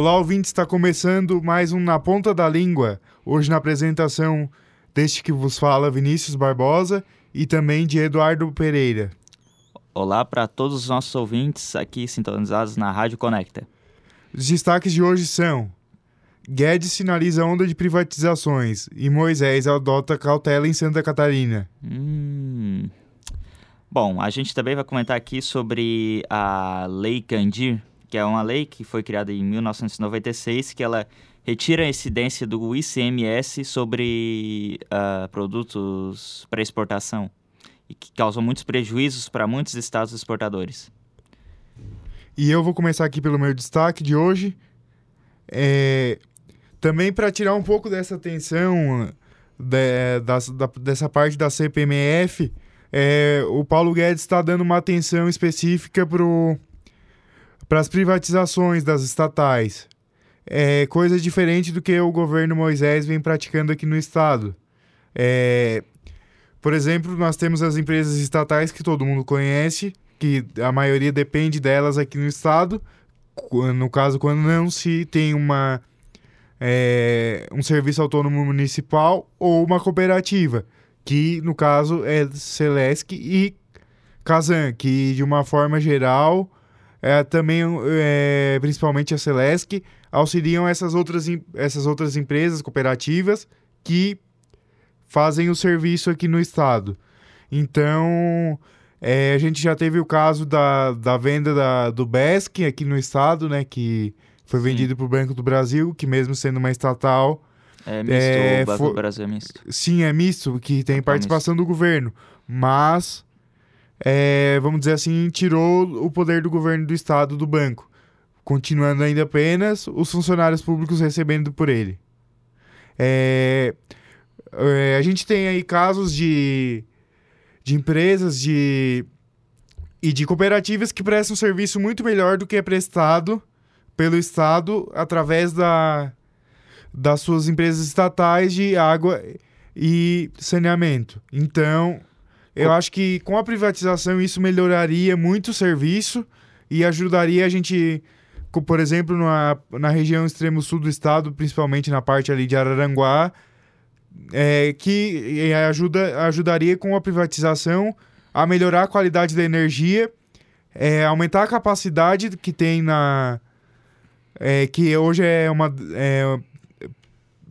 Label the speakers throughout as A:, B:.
A: Olá, ouvinte, está começando mais um Na Ponta da Língua. Hoje na apresentação deste que vos fala Vinícius Barbosa e também de Eduardo Pereira.
B: Olá para todos os nossos ouvintes aqui sintonizados na Rádio Conecta.
A: Os destaques de hoje são: Guedes sinaliza onda de privatizações e Moisés adota cautela em Santa Catarina.
B: Hum. Bom, a gente também vai comentar aqui sobre a Lei Candir, que é uma lei que foi criada em 1996, que ela retira a incidência do ICMS sobre uh, produtos para exportação e que causam muitos prejuízos para muitos estados exportadores.
A: E eu vou começar aqui pelo meu destaque de hoje. É, também para tirar um pouco dessa tensão de, da, da, dessa parte da CPMF, é, o Paulo Guedes está dando uma atenção específica para para as privatizações das estatais. É coisa diferente do que o governo Moisés vem praticando aqui no estado. É, por exemplo, nós temos as empresas estatais que todo mundo conhece, que a maioria depende delas aqui no estado. No caso, quando não se tem uma, é, um serviço autônomo municipal ou uma cooperativa, que no caso é Celesc e Casan, que de uma forma geral é, também, é, principalmente a Celesc, auxiliam essas outras, essas outras empresas cooperativas que fazem o serviço aqui no estado. Então, é, a gente já teve o caso da, da venda da, do BESC aqui no estado, né, que foi vendido para o Banco do Brasil, que mesmo sendo uma estatal...
B: É misto, é, o Banco do Brasil é misto.
A: Sim, é misto, que tem participação do governo, mas é, vamos dizer assim, tirou o poder do governo do estado do banco, continuando ainda apenas os funcionários públicos recebendo por ele. É, é, a gente tem aí casos de, de empresas de, e de cooperativas que prestam serviço muito melhor do que é prestado pelo Estado através da, das suas empresas estatais de água e saneamento. Então, eu acho que com a privatização isso melhoraria muito o serviço e ajudaria a gente, por exemplo, na, na região extremo sul do estado, principalmente na parte ali de Araranguá, é, que ajuda, ajudaria com a privatização a melhorar a qualidade da energia, é, aumentar a capacidade que tem na. É, que hoje é uma. É,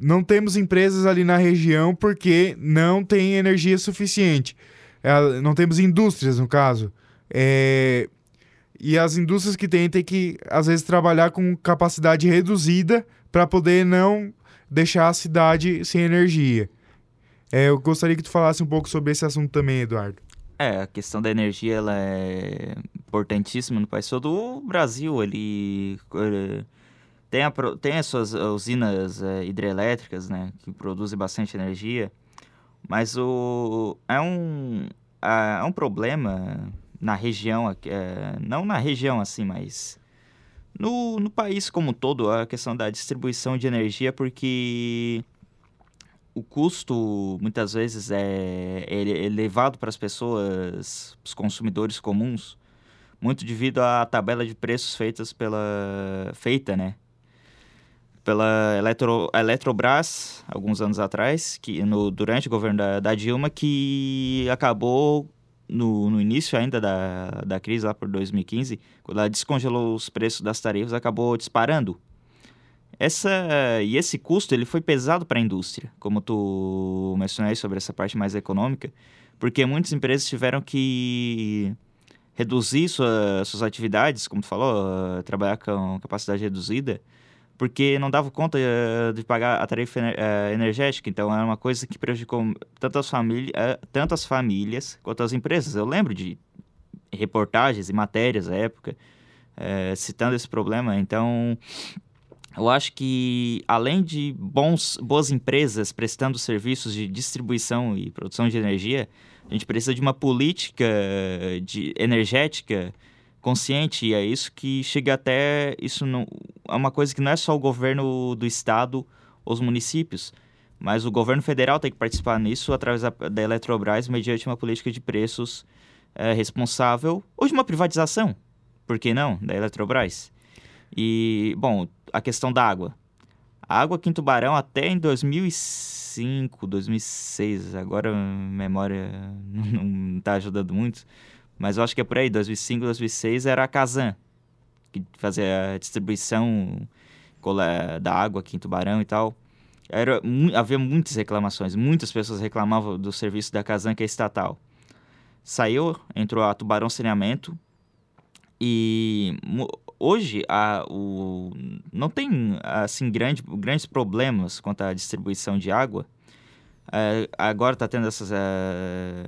A: não temos empresas ali na região porque não tem energia suficiente. É, não temos indústrias, no caso. É, e as indústrias que têm têm que, às vezes, trabalhar com capacidade reduzida para poder não deixar a cidade sem energia. É, eu gostaria que tu falasse um pouco sobre esse assunto também, Eduardo.
B: É, a questão da energia ela é importantíssima no país todo. O Brasil, ele, ele tem, a, tem as suas usinas é, hidrelétricas, né, que produzem bastante energia. Mas o, é, um, é um problema na região, é, não na região assim, mas no, no país como um todo, a questão da distribuição de energia, porque o custo muitas vezes é, é elevado para as pessoas, os consumidores comuns, muito devido à tabela de preços feitas pela feita, né, pela Eletro, Eletrobras, alguns anos atrás, que no, durante o governo da, da Dilma, que acabou no, no, início ainda da, da crise, lá por 2015, quando ela descongelou os preços das tarifas, acabou disparando. Essa, e esse custo ele foi pesado para a indústria, como tu mencionei sobre essa parte mais econômica, porque muitas empresas tiveram que reduzir sua, suas atividades, como tu falou, trabalhar com capacidade reduzida, porque não dava conta uh, de pagar a tarifa uh, energética. Então, era uma coisa que prejudicou tanto as, família, uh, tanto as famílias quanto as empresas. Eu lembro de reportagens e matérias à época citando esse problema. Então, eu acho que, além de bons, boas empresas prestando serviços de distribuição e produção de energia, a gente precisa de uma política de energética consciente e é isso que chega até isso não é uma coisa que não é só o governo do estado os municípios mas o governo federal tem que participar nisso através da, da Eletrobras mediante uma política de preços é, responsável ou de uma privatização por que não da Eletrobras E, bom, a questão da água. A água aqui em Tubarão até em 2005, 2006, agora a memória não está ajudando muito, mas eu acho que é por aí, 2005, 2006 era a Casan, que fazia a distribuição da água aqui em Tubarão e tal. Era, havia muitas reclamações, muitas pessoas reclamavam do serviço da Casan, que é estatal. Saiu, entrou a Tubarão Saneamento e hoje a, o, não tem assim grande, grandes problemas quanto à distribuição de água. É, agora está tendo essas, é,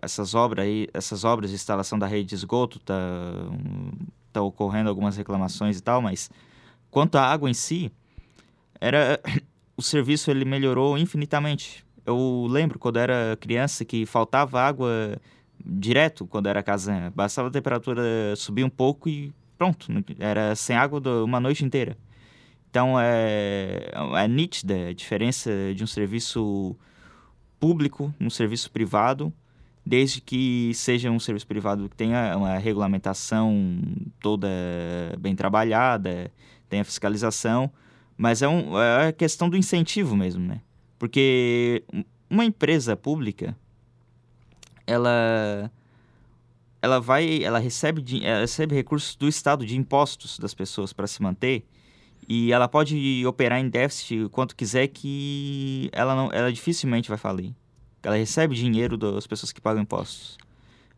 B: essas obras aí, essas obras de instalação da rede de esgoto, está tá ocorrendo algumas reclamações e tal, mas quanto à água em si, era o serviço ele melhorou infinitamente. Eu lembro quando era criança que faltava água direto quando era casanha. Bastava a temperatura subir um pouco e pronto, era sem água uma noite inteira. Então é, é nítida a diferença de um serviço público, um serviço privado, desde que seja um serviço privado que tenha uma regulamentação toda bem trabalhada, tenha fiscalização, mas é, um, é a questão do incentivo mesmo, né? Porque uma empresa pública, ela ela vai, ela recebe, ela recebe recursos do Estado de impostos das pessoas para se manter e ela pode operar em déficit quanto quiser que ela não, ela dificilmente vai falir. Ela recebe dinheiro das pessoas que pagam impostos.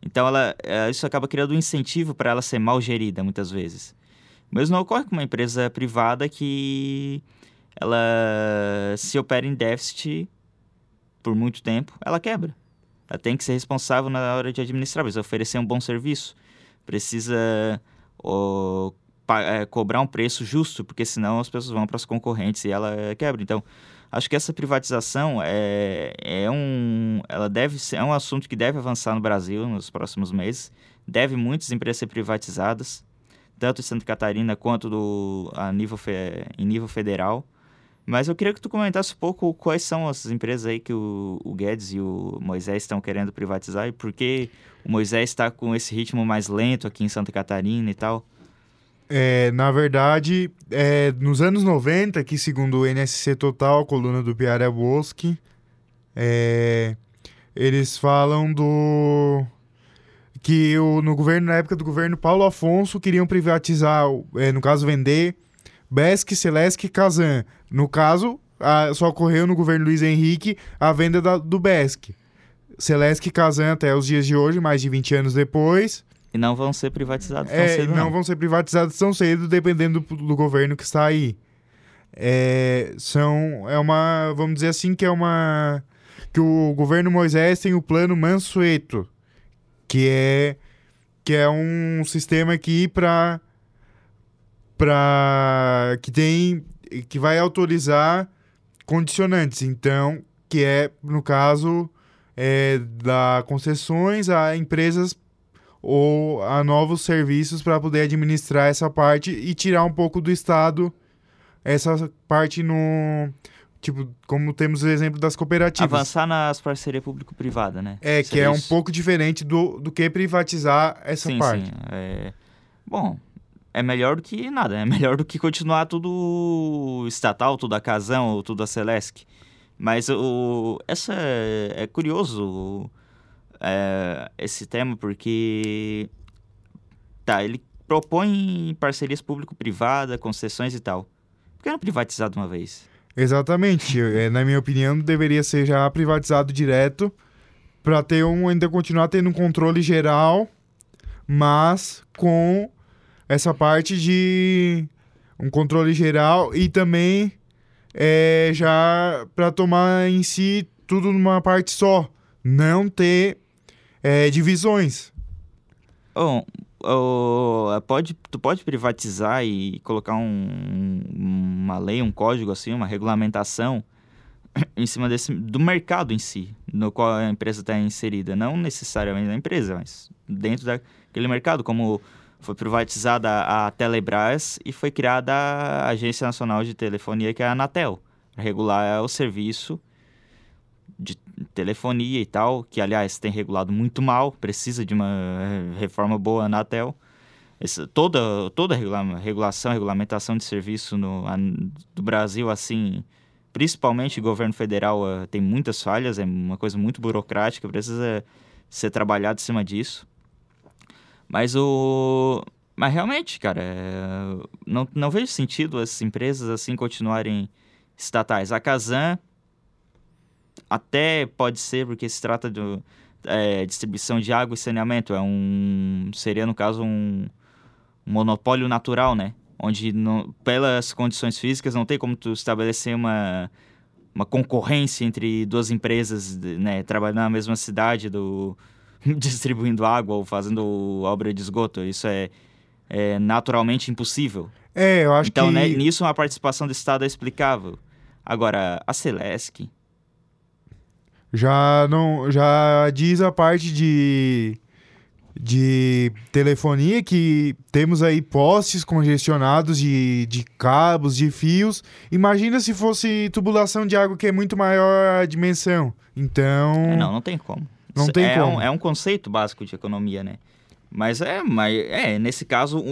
B: Então ela, é, isso acaba criando um incentivo para ela ser mal gerida muitas vezes. Mas não ocorre com uma empresa privada que ela se opera em déficit por muito tempo, ela quebra. Ela tem que ser responsável na hora de administrar, precisa oferecer um bom serviço, precisa ó, é, cobrar um preço justo, porque senão as pessoas vão para os concorrentes e ela quebra. Então, acho que essa privatização é, é um, ela deve ser, é um assunto que deve avançar no Brasil nos próximos meses. Deve muitas empresas ser privatizadas, tanto em Santa Catarina quanto do, a nível fe, em nível federal. Mas eu queria que tu comentasse um pouco quais são as empresas aí que o, o Guedes e o Moisés estão querendo privatizar e por que o Moisés está com esse ritmo mais lento aqui em Santa Catarina e tal.
A: É, na verdade, é, nos anos 90, que segundo o NSC Total, coluna do Piara Boschi, é, eles falam do que o, no governo na época do governo Paulo Afonso queriam privatizar, é, no caso vender Besc, Celesc e Kazan. No caso, a, só ocorreu no governo Luiz Henrique a venda da, do Besc. Celesc e Kazan até os dias de hoje, mais de 20 anos depois.
B: E não vão ser privatizados tão
A: é,
B: cedo,
A: não. não. vão ser privatizados tão cedo, dependendo do, do governo que está aí. É, são, é uma, vamos dizer assim, que é uma... Que o governo Moisés tem o plano Mansueto, que é, que é um sistema aqui para para que tem que vai autorizar condicionantes, então que é no caso é, da concessões a empresas ou a novos serviços para poder administrar essa parte e tirar um pouco do estado essa parte no tipo como temos o exemplo das cooperativas
B: avançar nas parcerias público-privada né
A: é que é um pouco diferente do, do que privatizar essa
B: sim,
A: parte
B: sim. É... bom é melhor do que nada. É melhor do que continuar tudo estatal, tudo a Casão ou tudo a Celesc. Mas o, essa é, é curioso é, esse tema porque tá, ele propõe parcerias público-privada, concessões e tal. Por que não privatizar de uma vez?
A: Exatamente. é, na minha opinião, deveria ser já privatizado direto para ter um ainda continuar tendo um controle geral, mas com essa parte de um controle geral e também é, já para tomar em si tudo numa parte só, não ter é, divisões.
B: Oh, oh, pode, tu pode privatizar e colocar um, uma lei, um código assim, uma regulamentação em cima desse, do mercado em si, no qual a empresa está inserida, não necessariamente na empresa, mas dentro daquele mercado, como foi privatizada a Telebrás e foi criada a Agência Nacional de Telefonia, que é a Anatel, para regular o serviço de telefonia e tal, que aliás tem regulado muito mal, precisa de uma reforma boa a Anatel. toda, toda regula regulação, regulamentação de serviço no, a, do Brasil, assim, principalmente governo federal, uh, tem muitas falhas, é uma coisa muito burocrática, precisa ser trabalhado em cima disso. Mas o. Mas realmente, cara, é... não, não vejo sentido as empresas assim continuarem estatais. A Kazan até pode ser, porque se trata de é, distribuição de água e saneamento. É um. Seria, no caso, um, um monopólio natural, né? Onde, não, pelas condições físicas, não tem como tu estabelecer uma, uma concorrência entre duas empresas, né? Trabalhando na mesma cidade, do, distribuindo água ou fazendo obra de esgoto. Isso é é naturalmente impossível.
A: É, eu acho
B: então,
A: que...
B: Então, né, nisso a participação do Estado é explicável. Agora, a Celesc...
A: Já, não, já diz a parte de, de telefonia que temos aí postes congestionados de, de cabos, de fios. Imagina se fosse tubulação de água que é muito maior a dimensão. Então...
B: É, não, não tem como.
A: Não tem
B: é
A: como.
B: Um, é um conceito básico de economia, né? Mas é, mas é, nesse caso,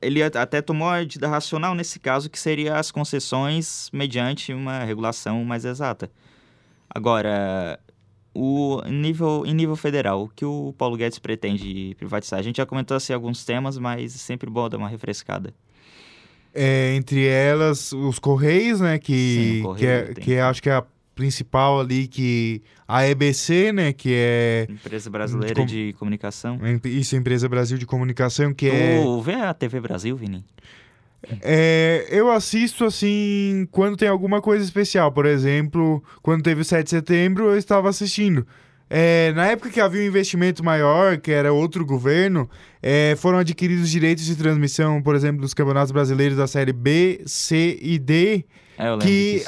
B: ele até tomou a medida racional nesse caso, que seria as concessões mediante uma regulação mais exata. Agora, o nível, em nível federal, o que o Paulo Guedes pretende privatizar? A gente já comentou assim alguns temas, mas é sempre bom dar uma refrescada.
A: É, entre elas, os Correios, né? Que, Sim, Correio, que, é, que é, acho que é a principal ali que a EBC, né, que é
B: empresa brasileira de, com... de comunicação.
A: Isso, empresa Brasil de comunicação, que
B: tu
A: é
B: vê a TV Brasil, Vini?
A: É, eu assisto assim quando tem alguma coisa especial. Por exemplo, quando teve o 7 de setembro, eu estava assistindo. É, na época que havia um investimento maior, que era outro governo, é, foram adquiridos direitos de transmissão, por exemplo, dos campeonatos brasileiros da série B, C e D
B: é,
A: que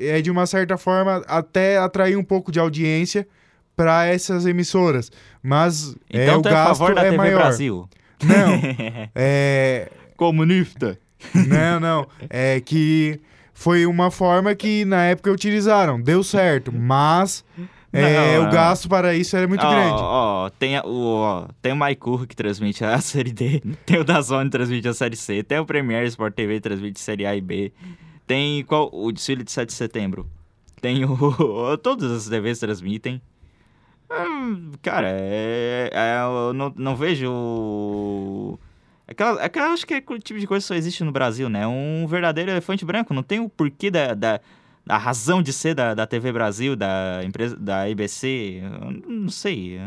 A: é de uma certa forma até atrair um pouco de audiência para essas emissoras. Mas
B: é, então,
A: é, o
B: tá
A: gasto
B: a favor da
A: é maior.
B: Brasil.
A: Não. é...
B: Comunista.
A: Não, não. É que foi uma forma que na época utilizaram. Deu certo, mas é, não, o gasto para isso era muito
B: ó,
A: grande.
B: Ó, tem, o, ó, tem o MyCur que transmite a série D, tem o Dazone que transmite a série C, tem o Premiere Sport TV que transmite a série A e B. Tem qual, o desfile de 7 de setembro. Tem o. Todas as TVs transmitem. Hum, cara, é, é, eu não, não vejo. Aquela, aquela, acho que é o tipo de coisa só existe no Brasil, né? Um verdadeiro elefante branco. Não tem o porquê da, da, da razão de ser da, da TV Brasil, da empresa da IBC. Não sei.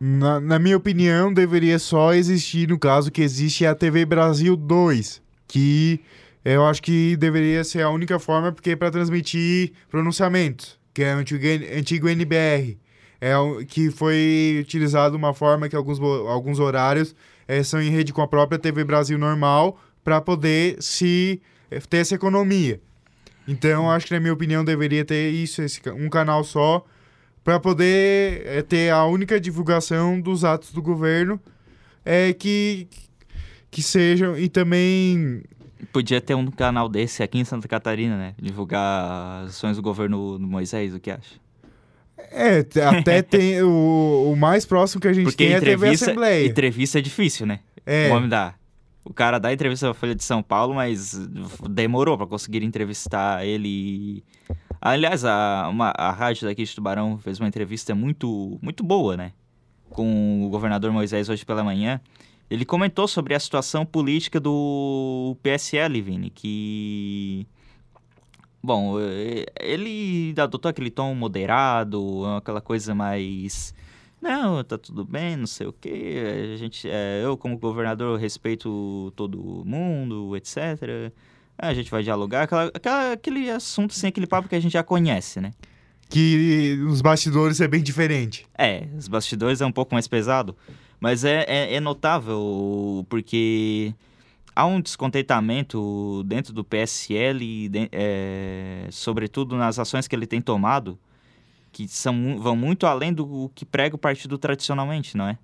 A: Na, na minha opinião, deveria só existir, no caso, que existe a TV Brasil 2, que eu acho que deveria ser a única forma, porque é para transmitir pronunciamentos, que é o antigo, antigo NBR. É que foi utilizado uma forma que alguns, alguns horários é, são em rede com a própria TV Brasil normal para poder se eh, ter essa economia. Então, acho que na minha opinião deveria ter isso, esse, um canal só, para poder é, ter a única divulgação dos atos do governo é que que sejam e também
B: Podia ter um canal desse aqui em Santa Catarina, né? Divulgar as ações do governo do Moisés, o que acha?
A: É, até tem o, o mais próximo que a gente
B: Porque
A: tem é a TV Assembleia.
B: Entrevista é difícil, né?
A: É.
B: O homem dá. O cara dá entrevista à Folha de São Paulo, mas demorou para conseguir entrevistar ele. Aliás, a, uma, a rádio daqui de Tubarão fez uma entrevista muito, muito boa, né? Com o governador Moisés hoje pela manhã. Ele comentou sobre a situação política do PSL, Vini, que. Bom, ele adotou aquele tom moderado, aquela coisa mais. Não, tá tudo bem, não sei o quê. A gente, é, eu, como governador, respeito todo mundo, etc. A gente vai dialogar. Aquela, aquela, aquele assunto, assim, aquele papo que a gente já conhece, né?
A: Que nos bastidores é bem diferente.
B: É, os bastidores é um pouco mais pesado. Mas é, é, é notável porque há um descontentamento dentro do PSL, de, é, sobretudo nas ações que ele tem tomado, que são, vão muito além do que prega o partido tradicionalmente, não é?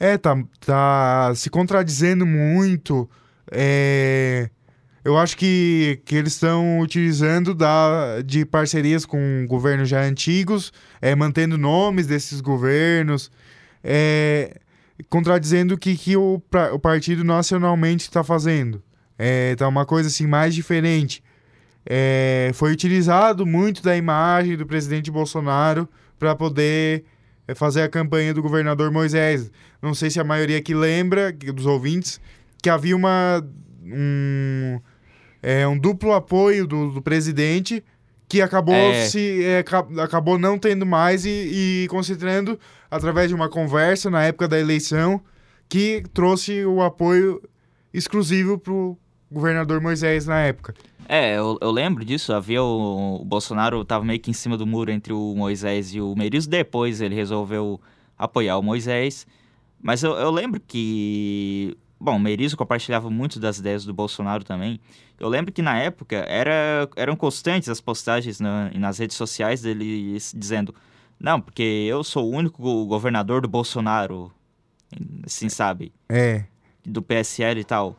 A: É, tá, tá se contradizendo muito. É, eu acho que, que eles estão utilizando da, de parcerias com governos já antigos, é, mantendo nomes desses governos. É, contradizendo o que, que o, pra, o partido nacionalmente está fazendo. É, tá uma coisa assim mais diferente. É, foi utilizado muito da imagem do presidente Bolsonaro para poder é, fazer a campanha do governador Moisés. Não sei se a maioria aqui lembra, dos ouvintes, que havia uma, um, é, um duplo apoio do, do presidente que acabou é. se é, acabou não tendo mais e, e, concentrando através de uma conversa na época da eleição que trouxe o apoio exclusivo para o governador Moisés na época.
B: É, eu, eu lembro disso. Havia o, o, Bolsonaro estava meio que em cima do muro entre o Moisés e o Meirelles. Depois ele resolveu apoiar o Moisés. Mas eu, eu lembro que. Bom, o Meirelles compartilhava muito das ideias do Bolsonaro também. Eu lembro que na época era, eram constantes as postagens na, nas redes sociais dele dizendo: Não, porque eu sou o único governador do Bolsonaro. Assim, sabe?
A: É.
B: Do PSL e tal.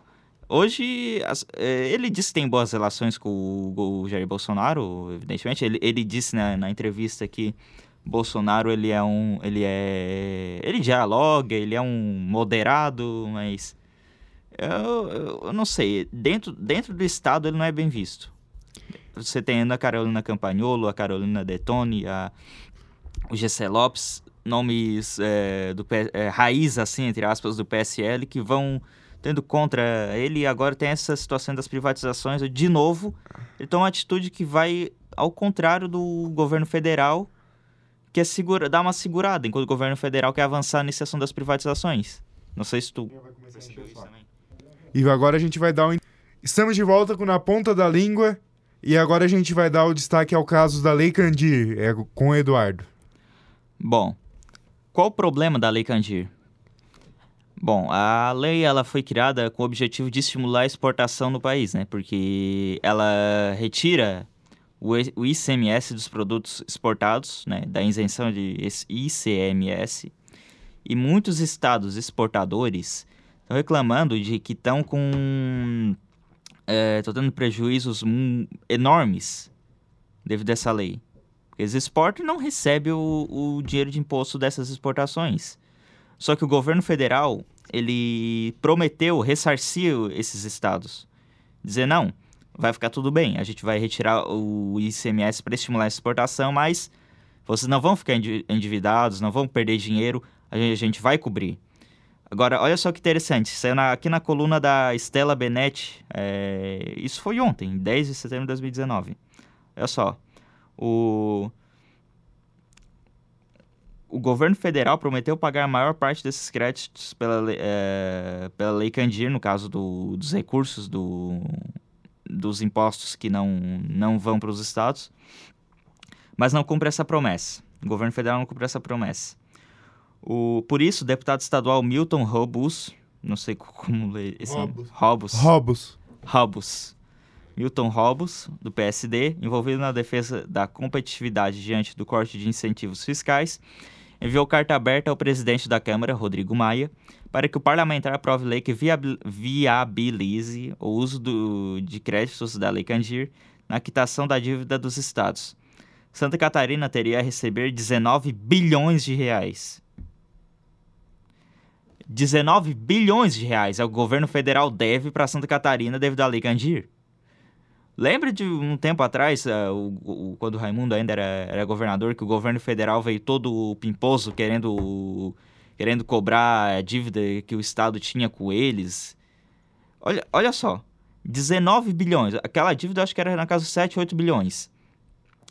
B: Hoje, as, é, ele disse que tem boas relações com o, o Jair Bolsonaro, evidentemente. Ele, ele disse na, na entrevista que Bolsonaro ele é um. Ele é. Ele dialoga, ele é um moderado, mas. Eu, eu, não sei. Dentro, dentro do Estado ele não é bem visto. Você tem a Carolina Campagnolo, a Carolina Detone, a, o Gessé Lopes, nomes é, do é, raiz, assim, entre aspas, do PSL, que vão tendo contra ele e agora tem essa situação das privatizações. De novo, ele toma uma atitude que vai ao contrário do governo federal, que é segura, dar uma segurada, enquanto o governo federal quer avançar nessa ação das privatizações. Não sei se tu percebeu
A: isso também. E agora a gente vai dar um... Estamos de volta com Na Ponta da Língua e agora a gente vai dar o destaque ao caso da Lei Candir, é, com o Eduardo.
B: Bom, qual o problema da Lei Candir? Bom, a lei ela foi criada com o objetivo de estimular a exportação no país, né? Porque ela retira o ICMS dos produtos exportados, né? Da isenção de ICMS. E muitos estados exportadores estão reclamando de que estão com... Estão é, tendo prejuízos enormes devido a essa lei. Porque eles exportam e não recebem o, o dinheiro de imposto dessas exportações. Só que o governo federal, ele prometeu ressarcir esses estados. Dizer, não, vai ficar tudo bem, a gente vai retirar o ICMS para estimular a exportação, mas vocês não vão ficar endividados, não vão perder dinheiro, a gente vai cobrir. Agora, olha só que interessante, saiu na, aqui na coluna da Stella Benetti, é, isso foi ontem, 10 de setembro de 2019. Olha só, o o governo federal prometeu pagar a maior parte desses créditos pela, é, pela Lei Candir, no caso do, dos recursos do, dos impostos que não, não vão para os estados, mas não cumpre essa promessa. O governo federal não cumpre essa promessa. O, por isso, o deputado estadual Milton Robus, não sei como ler esse Robus. Robus.
A: Robus.
B: Robus. Milton Robus, do PSD, envolvido na defesa da competitividade diante do corte de incentivos fiscais enviou carta aberta ao presidente da Câmara, Rodrigo Maia, para que o parlamentar aprove lei que viabilize o uso do, de créditos da Lei Candir na quitação da dívida dos estados. Santa Catarina teria a receber 19 bilhões de reais. 19 bilhões de reais é o governo federal deve para Santa Catarina devido à Lei Candir. Lembra de um tempo atrás, o, quando o Raimundo ainda era, era, governador, que o governo federal veio todo pimposo querendo, querendo cobrar a dívida que o Estado tinha com eles? Olha, olha só, 19 bilhões. Aquela dívida acho que era na casa de 7, 8 bilhões.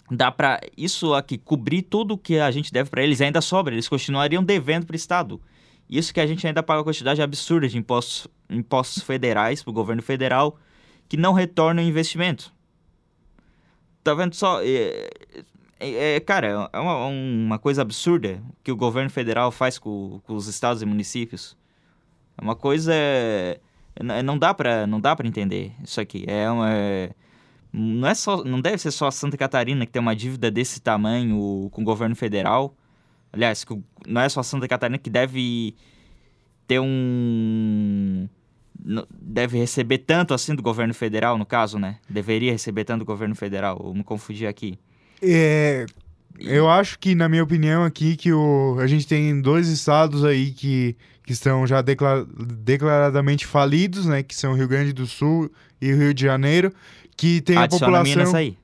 B: Dá para isso aqui cobrir tudo que a gente deve para eles, ainda sobra. Eles continuariam devendo para o Estado. Isso que a gente ainda paga uma quantidade absurda de impostos, impostos federais para o governo federal que não retornam o investimento. Tá vendo só? É, é, é cara, é uma, uma, coisa absurda que o governo federal faz com, com os estados e municípios. É uma coisa. Não dá para não dá para entender isso aqui. É uma, não é só não deve ser só a Santa Catarina que tem uma dívida desse tamanho com o governo federal. Aliás, não é só a Santa Catarina que deve ter um deve receber tanto assim do governo federal, no caso, né? Deveria receber tanto do governo federal. Eu me confundi aqui.
A: É, eu acho que, na minha opinião, aqui, que o, a gente tem dois estados aí que, que estão já declar declaradamente falidos, né? Que são Rio Grande do Sul e Rio de Janeiro, que tem
B: Adiciona
A: a população...
B: Minas aí.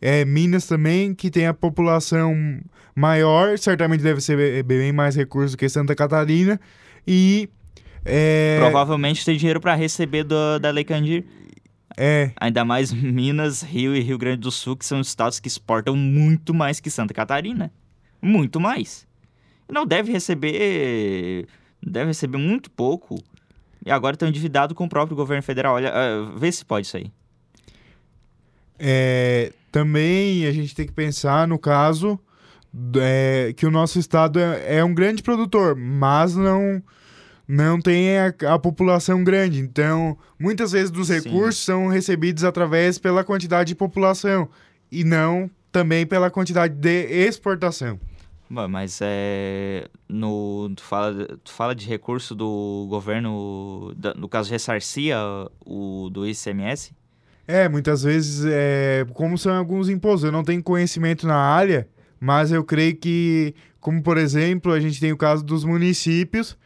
A: É, Minas também, que tem a população maior, certamente deve ser bem mais recursos do que Santa Catarina, e... É,
B: Provavelmente tem dinheiro para receber do, da Lei Candir.
A: é,
B: Ainda mais Minas, Rio e Rio Grande do Sul, que são estados que exportam muito mais que Santa Catarina. Muito mais. Não deve receber. Deve receber muito pouco. E agora estão endividados com o próprio governo federal. Olha, ah, vê se pode isso aí.
A: É, também a gente tem que pensar no caso é, que o nosso estado é, é um grande produtor, mas não não tem a, a população grande. Então, muitas vezes dos recursos são recebidos através pela quantidade de população e não também pela quantidade de exportação.
B: Bom, Mas é. No, tu, fala, tu fala de recurso do governo. da- no caso, ressarcia o do ICMS?
A: É, muitas vezes, é, como são alguns impostos, eu não tenho conhecimento na área, mas eu creio que, como por exemplo, a gente tem o caso dos municípios,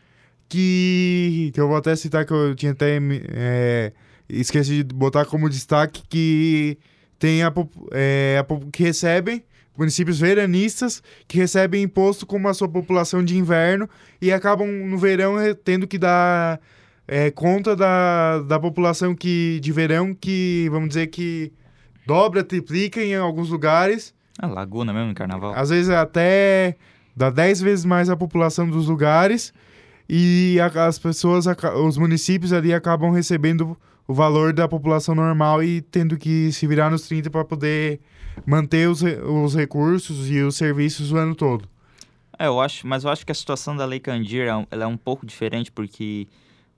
A: que, que eu vou até citar que eu tinha até é, esqueci de botar como destaque, que tem a, é, a que recebem municípios veranistas que recebem imposto como a sua população de inverno e acabam no verão eh, tendo que dar é, conta da, da população que, de verão que, vamos dizer que dobra, triplica em alguns lugares.
B: A Laguna mesmo, no carnaval.
A: Às vezes até dá 10 vezes mais a população dos lugares e a- as pessoas, aca- os municípios ali acabam recebendo o valor da população normal e tendo que se virar nos 30 para poder manter os, os recursos e os serviços o ano todo.
B: É, eu acho, mas eu acho que a situação da Lei Candir é ela é um pouco diferente porque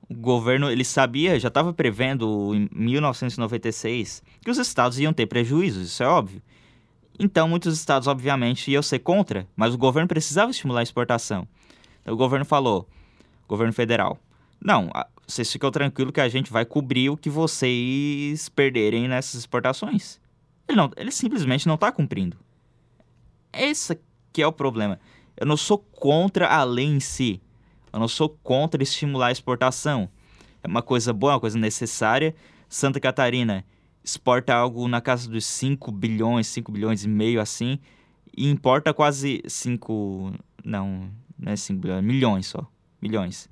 B: o governo ele sabia, já estava prevendo em 1996 que os estados iam ter prejuízos, isso é óbvio. Então muitos estados obviamente iam ser contra, mas o governo precisava estimular a exportação. Então o governo falou, governo federal, não, vocês ficam tranquilos que a gente vai cobrir o que vocês perderem nessas exportações. Ele, não, ele simplesmente não está cumprindo. Esse que é o problema. Eu não sou contra a lei em si. Eu não sou contra estimular a exportação. É uma coisa boa, uma coisa necessária. Santa Catarina exporta algo na casa dos 5 bilhões, 5 bilhões e meio assim, e importa quase 5, não, não é 5 bilhões, milhões só, milhões.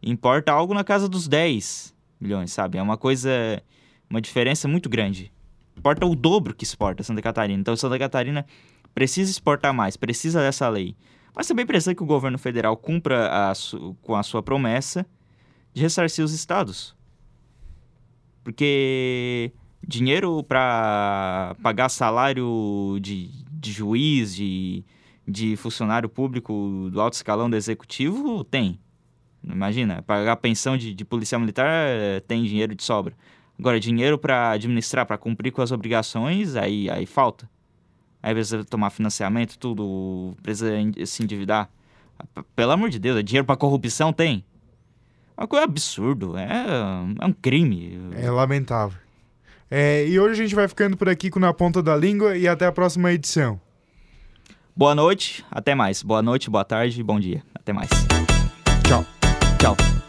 B: Importa algo na casa dos 10 milhões, sabe? É uma coisa, uma diferença muito grande. Importa o dobro que exporta Santa Catarina. Então Santa Catarina precisa exportar mais, precisa dessa lei. Mas também precisa que o governo federal cumpra a com a sua promessa de ressarcir os estados. Porque dinheiro para pagar salário de, de juiz, de, de funcionário público do alto escalão do executivo, tem. Imagina, pagar pensão de, de policial militar eh, tem dinheiro de sobra. Agora, dinheiro para administrar, para cumprir com as obrigações, aí, aí falta. Aí precisa tomar financiamento, tudo, precisa se endividar. Pelo amor de Deus, é dinheiro para corrupção tem. É uma coisa absurdo, é, é um crime.
A: É lamentável. É, e hoje a gente vai ficando por aqui com Na Ponta da Língua e até a próxima edição.
B: Boa noite, até mais. Boa noite, boa tarde, bom dia. Até mais.
A: Tchau.
B: Tchau.